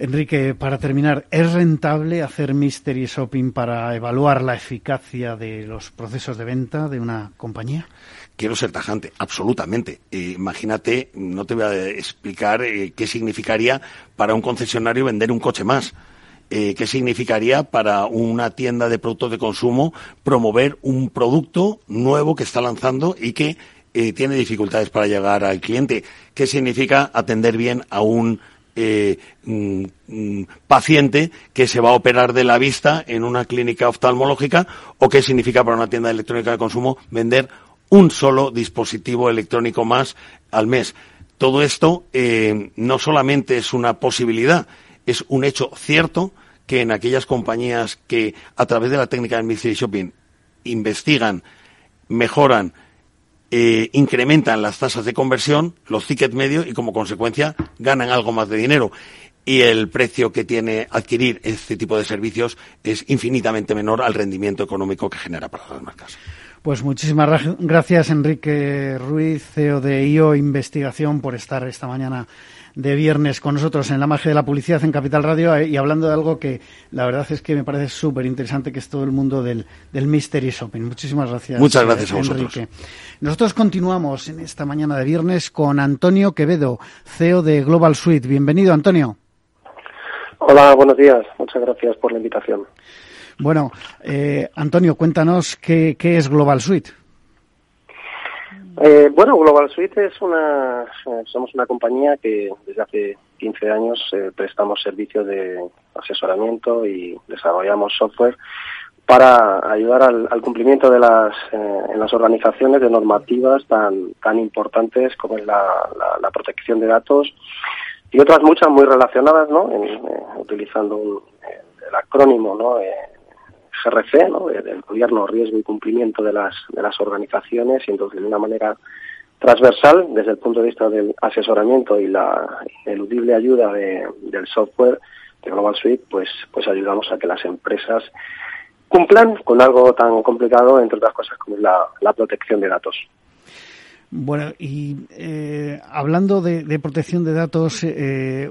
Enrique, para terminar, ¿es rentable hacer mystery shopping para evaluar la eficacia de los procesos de venta de una compañía? Quiero ser tajante, absolutamente. Eh, imagínate, no te voy a explicar eh, qué significaría para un concesionario vender un coche más. Eh, qué significaría para una tienda de productos de consumo promover un producto nuevo que está lanzando y que tiene dificultades para llegar al cliente. ¿Qué significa atender bien a un eh, mm, mm, paciente que se va a operar de la vista en una clínica oftalmológica o qué significa para una tienda electrónica de consumo vender un solo dispositivo electrónico más al mes. Todo esto eh, no solamente es una posibilidad, es un hecho cierto que en aquellas compañías que a través de la técnica del Mystery Shopping investigan, mejoran, eh, incrementan las tasas de conversión, los tickets medios y como consecuencia ganan algo más de dinero. Y el precio que tiene adquirir este tipo de servicios es infinitamente menor al rendimiento económico que genera para las marcas. Pues muchísimas gracias, Enrique Ruiz, CEO de IO Investigación, por estar esta mañana de viernes con nosotros en la magia de la publicidad en Capital Radio eh, y hablando de algo que la verdad es que me parece súper interesante, que es todo el mundo del, del mystery shopping. Muchísimas gracias. Muchas gracias a vosotros. Enrique. Nosotros continuamos en esta mañana de viernes con Antonio Quevedo, CEO de Global Suite. Bienvenido, Antonio. Hola, buenos días. Muchas gracias por la invitación. Bueno, eh, Antonio, cuéntanos qué, qué es Global Suite. Eh, bueno, Global Suite es una, somos una compañía que desde hace 15 años eh, prestamos servicios de asesoramiento y desarrollamos software para ayudar al, cumplimiento de las, eh, en las organizaciones de normativas tan, tan importantes como es la, protección de datos y otras muchas muy relacionadas, ¿no? utilizando el acrónimo, ¿no? GRC, ¿no? del gobierno, riesgo y cumplimiento de las, de las organizaciones y entonces de una manera transversal desde el punto de vista del asesoramiento y la eludible ayuda del software de Global Suite, pues, pues ayudamos a que las empresas cumplan con algo tan complicado, entre otras cosas, como la, la protección de datos. Bueno, y eh, hablando de, protección de datos, eh,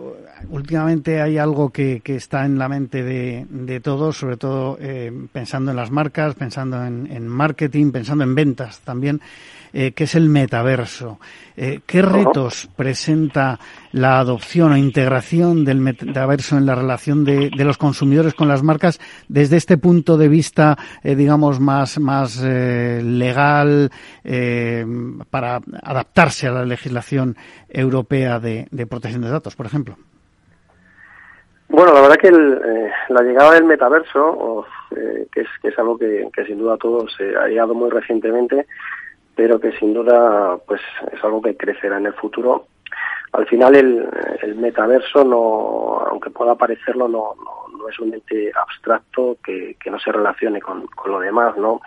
últimamente hay algo que, está en la mente de, todos, sobre todo eh, pensando en las marcas, pensando en, marketing, pensando en ventas también, que es el metaverso. ¿Qué retos presenta la adopción o integración del metaverso en la relación de, los consumidores con las marcas desde este punto de vista, digamos, más, más legal para adaptarse a la legislación europea de, protección de datos, por ejemplo? Bueno, la verdad que eh, la llegada del metaverso, eh, que, es, que es algo que, sin duda todos se ha llegado muy recientemente, pero que sin duda pues es algo que crecerá en el futuro. Al final el, metaverso, no, aunque pueda parecerlo, no, no, es un ente abstracto que, que no se relacione con, con lo demás, ¿no?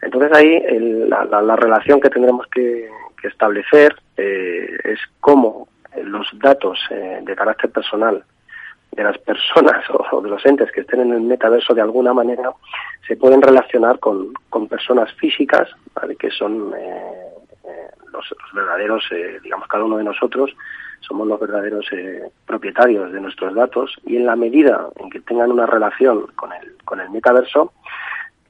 Entonces ahí la, relación que tendremos que, establecer eh, es cómo los datos eh, de carácter personal de las personas o, de los entes que estén en el metaverso de alguna manera se pueden relacionar con, personas físicas, que son eh, los, verdaderos, digamos, cada uno de nosotros somos los verdaderos propietarios de nuestros datos y en la medida en que tengan una relación con el, con el metaverso,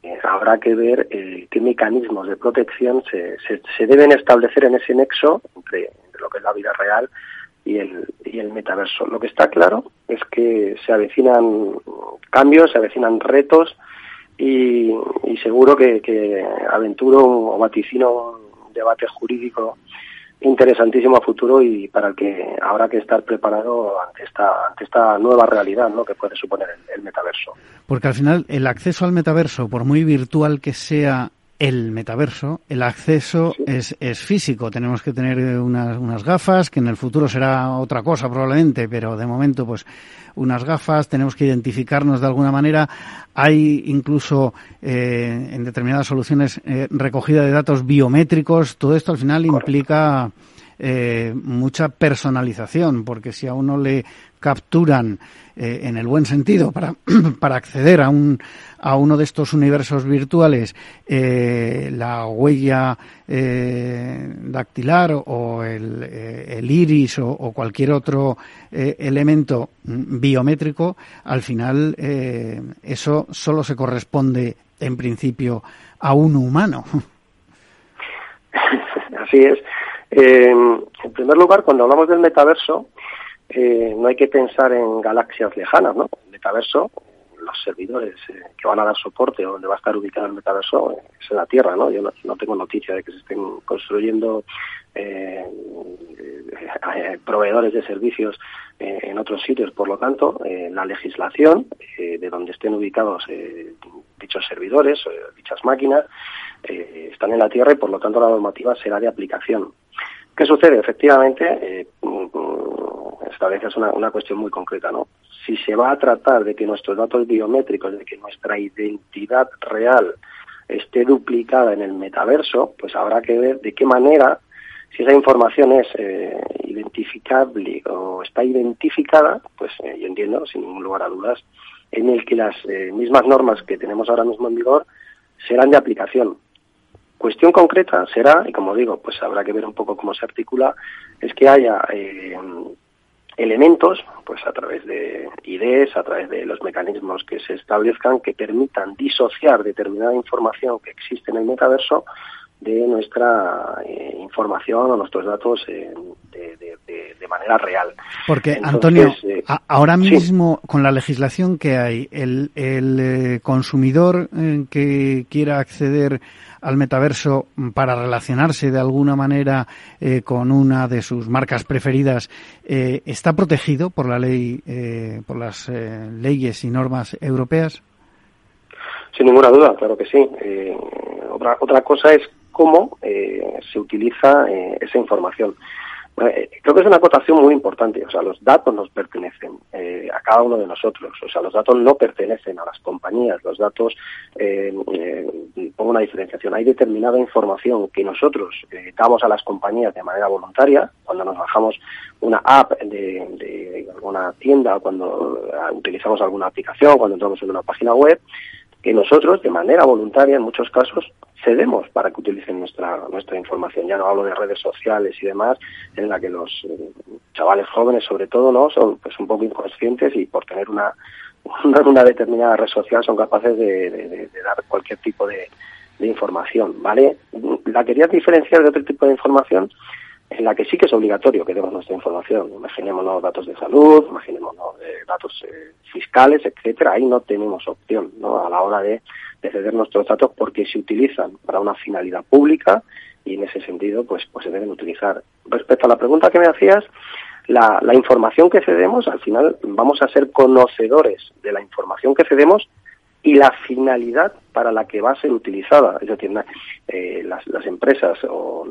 eh, habrá que ver eh, qué mecanismos de protección se, se, deben establecer en ese nexo entre, lo que es la vida real y el, y el metaverso. Lo que está claro es que se avecinan cambios, se avecinan retos y, seguro que, aventuro o vaticino un debate jurídico interesantísimo a futuro y para el que habrá que estar preparado ante esta, ante esta nueva realidad ¿no? que puede suponer el, metaverso. Porque al final el acceso al metaverso, por muy virtual que sea el metaverso, el acceso es, es físico. Tenemos que tener unas, unas gafas, que en el futuro será otra cosa probablemente, pero de momento pues unas gafas, tenemos que identificarnos de alguna manera. Hay incluso eh, en determinadas soluciones eh, recogida de datos biométricos. Todo esto al final implica eh, mucha personalización, porque si a uno le capturan eh, en el buen sentido para, para acceder a un a uno de estos universos virtuales eh, la huella eh, dactilar o el, el iris o, o, cualquier otro elemento biométrico al final eso solo se corresponde en principio a un humano. Así es en primer lugar cuando hablamos del metaverso eh, no hay que pensar en galaxias lejanas, ¿no? El metaverso, los servidores eh, que van a dar soporte o donde va a estar ubicado el metaverso eh, es en la Tierra, ¿no? Yo no, tengo noticia de que se estén construyendo proveedores de servicios en otros sitios. Por lo tanto, la legislación de donde estén ubicados dichos servidores, dichas máquinas, están en la Tierra y por lo tanto la normativa será de aplicación. ¿Qué sucede? Efectivamente, es una, una cuestión muy concreta, ¿no? Si se va a tratar de que nuestros datos biométricos, de que nuestra identidad real esté duplicada en el metaverso, pues habrá que ver de qué manera, si esa información es eh, identificable o está identificada, pues eh, yo entiendo, sin ningún lugar a dudas, en el que las eh, mismas normas que tenemos ahora mismo en vigor serán de aplicación. Cuestión concreta será, y como digo, pues habrá que ver un poco cómo se articula, es que haya eh, elementos, pues a través de ideas, a través de los mecanismos que se establezcan que permitan disociar determinada información que existe en el metaverso de nuestra eh, información o nuestros datos de, manera real. Porque, Antonio, eh, ahora mismo, con la legislación que hay, el, el eh, consumidor que quiera acceder al metaverso para relacionarse de alguna manera eh, con una de sus marcas preferidas eh, está protegido por la ley, eh, por las leyes y normas europeas? Sin ninguna duda, claro que sí. otra otra cosa es cómo se utiliza esa información. Eh, creo que es una acotación muy importante. O sea, los datos nos pertenecen eh, a cada uno de nosotros. O sea, los datos no pertenecen a las compañías. Los datos, eh, eh pongo una diferenciación. Hay determinada información que nosotros damos a las compañías de manera voluntaria. Cuando nos bajamos una app de alguna tienda, cuando utilizamos alguna aplicación, cuando entramos en una página web, que nosotros, de manera voluntaria, en muchos casos, cedemos para que utilicen nuestra nuestra información. Ya no hablo de redes sociales y demás, en la que los eh, chavales jóvenes, sobre todo, no son pues un poco inconscientes y por tener una una, determinada red social son capaces de, dar cualquier tipo de, información, ¿vale? La quería diferenciar de otro tipo de información en la que sí que es obligatorio que demos nuestra información. Imaginémonos datos de salud, imaginémonos eh, datos eh, fiscales, etcétera. Ahí no tenemos opción ¿no? a la hora de, ceder nuestros datos porque se utilizan para una finalidad pública y en ese sentido pues, pues se deben utilizar. Respecto a la pregunta que me hacías, la, la información que cedemos, al final vamos a ser conocedores de la información que cedemos y la finalidad para la que va a ser utilizada. Es decir, eh, las, las, empresas o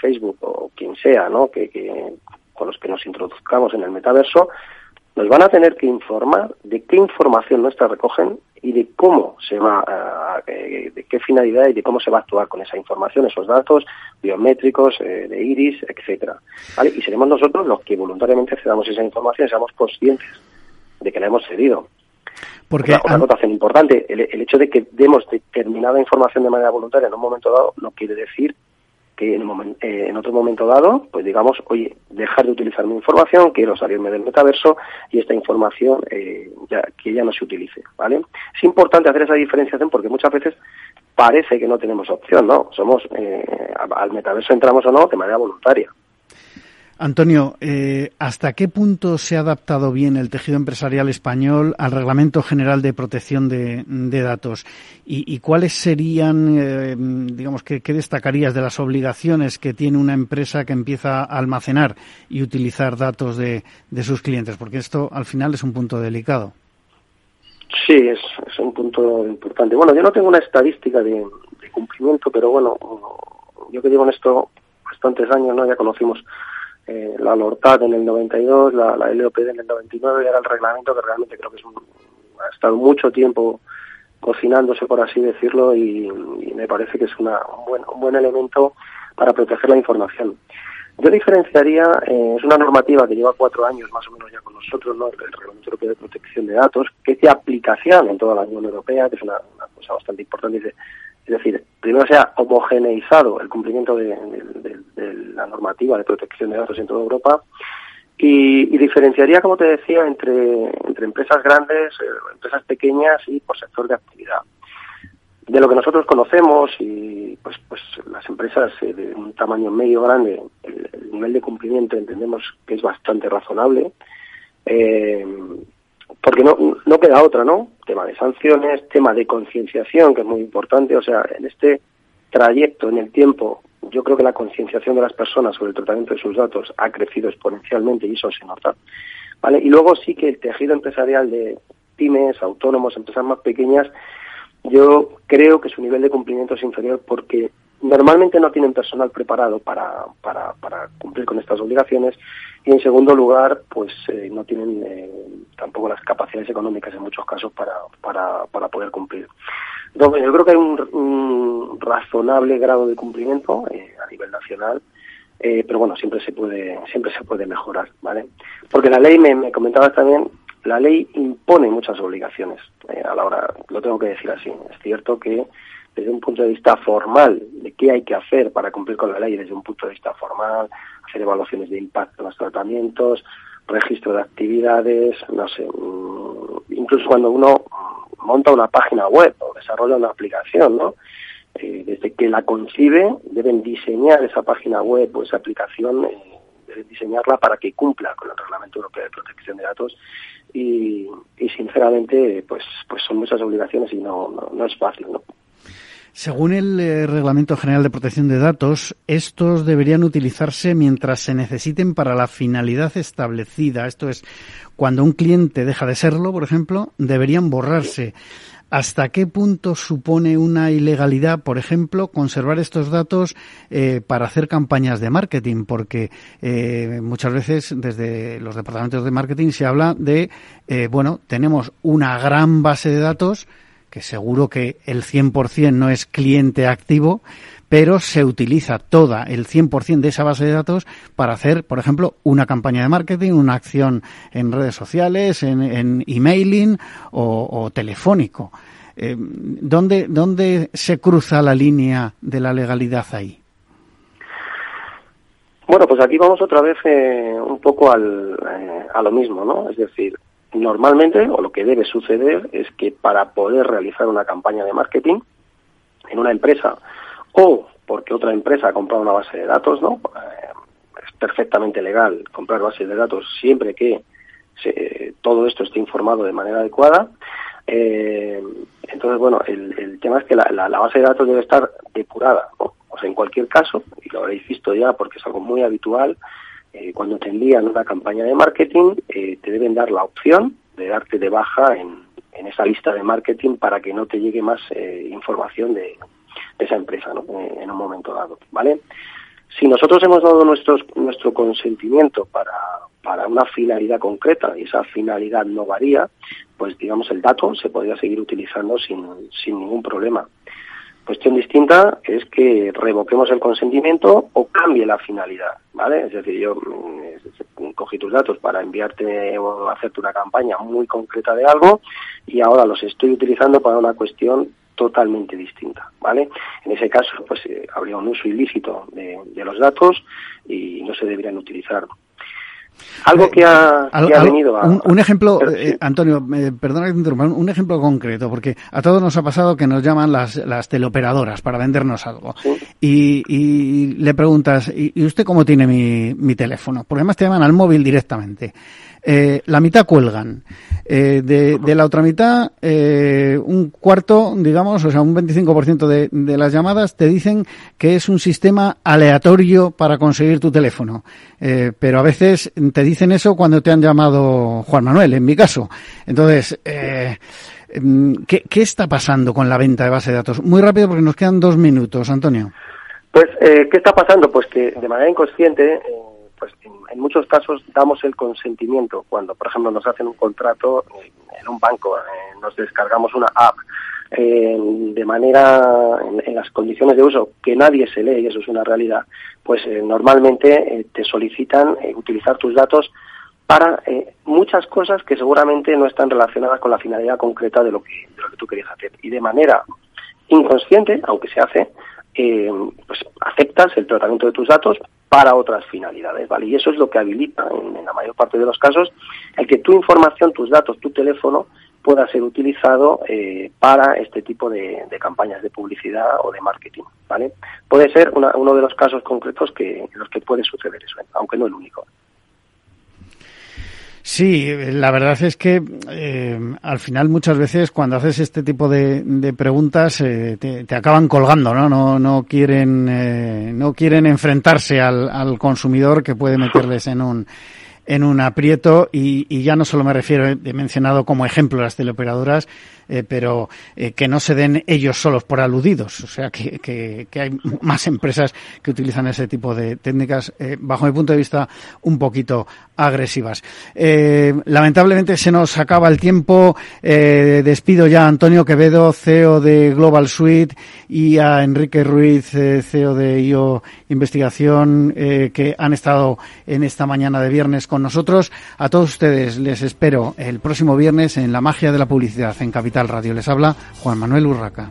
Facebook o quien sea, ¿no? Que, que, con los que nos introduzcamos en el metaverso, nos van a tener que informar de qué información nuestra recogen y de cómo se va, de qué finalidad y de cómo se va a actuar con esa información, esos datos biométricos, eh, de iris, etcétera. ¿Vale? Y seremos nosotros los que voluntariamente cedamos esa información, seamos conscientes de que la hemos cedido. Porque otra, anotación importante, el, hecho de que demos determinada información de manera voluntaria en un momento dado no quiere decir que en, eh, en otro momento dado, pues digamos, oye, dejar de utilizar mi información, quiero salirme del metaverso y esta información eh, ya, que ya no se utilice, ¿vale? Es importante hacer esa diferenciación porque muchas veces parece que no tenemos opción, ¿no? Somos, eh, al metaverso entramos o no de manera voluntaria. Antonio, eh, ¿hasta qué punto se ha adaptado bien el tejido empresarial español al Reglamento General de Protección de, Datos? ¿Y, cuáles serían, eh, digamos, qué, destacarías de las obligaciones que tiene una empresa que empieza a almacenar y utilizar datos de, sus clientes? Porque esto al final es un punto delicado. Sí, es, un punto importante. Bueno, yo no tengo una estadística de, de cumplimiento, pero bueno, yo que llevo en esto bastantes años, ¿no? Ya conocimos eh, la LORTAD en el 92, la, la LOPD en el 99, y era el reglamento que realmente creo que es ha estado mucho tiempo cocinándose, por así decirlo, y, me parece que es una, un, buen, un buen elemento para proteger la información. Yo diferenciaría, eh, es una normativa que lleva cuatro años más o menos ya con nosotros, ¿no? el, Reglamento Europeo de Protección de Datos, que es de aplicación en toda la Unión Europea, que es una, cosa bastante importante. Es decir, primero se ha homogeneizado el cumplimiento de, la normativa de protección de datos en toda Europa y, diferenciaría, como te decía, entre, empresas grandes, eh, empresas pequeñas y por sector de actividad. De lo que nosotros conocemos y pues pues las empresas eh, de un tamaño medio grande el, nivel de cumplimiento entendemos que es bastante razonable eh, porque no no queda otra no tema de sanciones tema de concienciación que es muy importante. O sea en este trayecto en el tiempo yo creo que la concienciación de las personas sobre el tratamiento de sus datos ha crecido exponencialmente y eso se nota vale y luego sí que el tejido empresarial de pymes autónomos empresas más pequeñas yo creo que su nivel de cumplimiento es inferior porque normalmente no tienen personal preparado para, para, para cumplir con estas obligaciones y en segundo lugar pues eh, no tienen eh, tampoco las capacidades económicas en muchos casos para, para, para poder cumplir. Entonces yo creo que hay un, razonable grado de cumplimiento eh, a nivel nacional pero bueno siempre se puede siempre se puede mejorar vale porque la ley me, me comentabas también la ley impone muchas obligaciones. Eh, a la hora, lo tengo que decir así. Es cierto que desde un punto de vista formal de qué hay que hacer para cumplir con la ley, desde un punto de vista formal, hacer evaluaciones de impacto en los tratamientos, registro de actividades, no sé, mm, incluso cuando uno monta una página web o desarrolla una aplicación, ¿no? Eh, desde que la concibe deben diseñar esa página web o esa aplicación, eh, deben diseñarla para que cumpla con el Reglamento Europeo de Protección de Datos y, sinceramente pues pues son muchas obligaciones y no, no, es fácil ¿no? Según el eh, Reglamento General de Protección de Datos, estos deberían utilizarse mientras se necesiten para la finalidad establecida. Esto es, cuando un cliente deja de serlo, por ejemplo, deberían borrarse. ¿Hasta qué punto supone una ilegalidad, por ejemplo, conservar estos datos eh, para hacer campañas de marketing? Porque eh, muchas veces desde los departamentos de marketing se habla de, eh, bueno, tenemos una gran base de datos, que seguro que el 100% no es cliente activo, pero se utiliza toda el 100% de esa base de datos para hacer, por ejemplo, una campaña de marketing, una acción en redes sociales, en, emailing o, telefónico. Eh, ¿dónde, ¿Dónde se cruza la línea de la legalidad ahí? Bueno, pues aquí vamos otra vez eh, un poco al, eh, a lo mismo, ¿no? Es decir, normalmente, o lo que debe suceder, es que para poder realizar una campaña de marketing en una empresa o porque otra empresa ha comprado una base de datos, ¿no? Eh, es perfectamente legal comprar bases de datos siempre que todo esto esté informado de manera adecuada. Eh, entonces, bueno, el, tema es que la, base de datos debe estar depurada, O sea, en cualquier caso, y lo habréis visto ya porque es algo muy habitual, eh, cuando te envían una campaña de marketing, te deben dar la opción de darte de baja en, en esa lista de marketing para que no te llegue más información de, de esa empresa ¿no? Eh, en un momento dado, ¿vale? Si nosotros hemos dado nuestros, nuestro consentimiento para, para una finalidad concreta y esa finalidad no varía, pues digamos el dato se podría seguir utilizando sin, sin ningún problema. Cuestión distinta es que revoquemos el consentimiento o cambie la finalidad, ¿vale? Es decir, yo mm, cogí tus datos para enviarte o hacerte una campaña muy concreta de algo y ahora los estoy utilizando para una cuestión totalmente distinta, ¿vale? En ese caso, pues eh, habría un uso ilícito de, los datos y no se deberían utilizar. Algo que ha, venido a... Un, ejemplo, eh, Antonio, perdona que te interrumpa, un ejemplo concreto, porque a todos nos ha pasado que nos llaman las, las teleoperadoras para vendernos algo. Y, y, le preguntas, ¿y usted cómo tiene mi, mi teléfono? Porque además te llaman al móvil directamente. Eh, la mitad cuelgan. Eh, de, la otra mitad, eh, un cuarto, digamos, o sea, un 25% de, de las llamadas te dicen que es un sistema aleatorio para conseguir tu teléfono. pero a veces te dicen eso cuando te han llamado Juan Manuel, en mi caso. Entonces, ¿qué, ¿qué está pasando con la venta de base de datos? Muy rápido porque nos quedan dos minutos, Antonio. Pues, ¿qué está pasando? Pues que de manera inconsciente pues en, muchos casos damos el consentimiento cuando, por ejemplo, nos hacen un contrato en un banco, eh, nos descargamos una app eh, de manera en, las condiciones de uso que nadie se lee y eso es una realidad, pues eh, normalmente te solicitan utilizar tus datos para muchas cosas que seguramente no están relacionadas con la finalidad concreta de lo que, de lo que tú querías hacer. Y de manera inconsciente, aunque se hace, pues aceptas el tratamiento de tus datos para otras finalidades, ¿vale? Y eso es lo que habilita, en, la mayor parte de los casos, el que tu información, tus datos, tu teléfono pueda ser utilizado eh, para este tipo de, campañas de publicidad o de marketing, ¿vale? Puede ser uno de los casos concretos que, en los que puede suceder eso, aunque no el único. Sí, la verdad es que eh, al final muchas veces cuando haces este tipo de, preguntas eh, te, acaban colgando, ¿no? No, no quieren eh, no quieren enfrentarse al, al consumidor que puede meterles en un en un aprieto y, ya no solo me refiero, he mencionado como ejemplo las teleoperadoras, eh, pero eh, que no se den ellos solos por aludidos. O sea, que, que, hay más empresas que utilizan ese tipo de técnicas, eh, bajo mi punto de vista, un poquito agresivas. lamentablemente se nos acaba el tiempo. despido ya a Antonio Quevedo, CEO de Global Suite, y a Enrique Ruiz, CEO de IO Investigación, que han estado en esta mañana de viernes con nosotros. A todos ustedes les espero el próximo viernes en La Magia de la Publicidad en Capital Radio. Les habla Juan Manuel Urraca.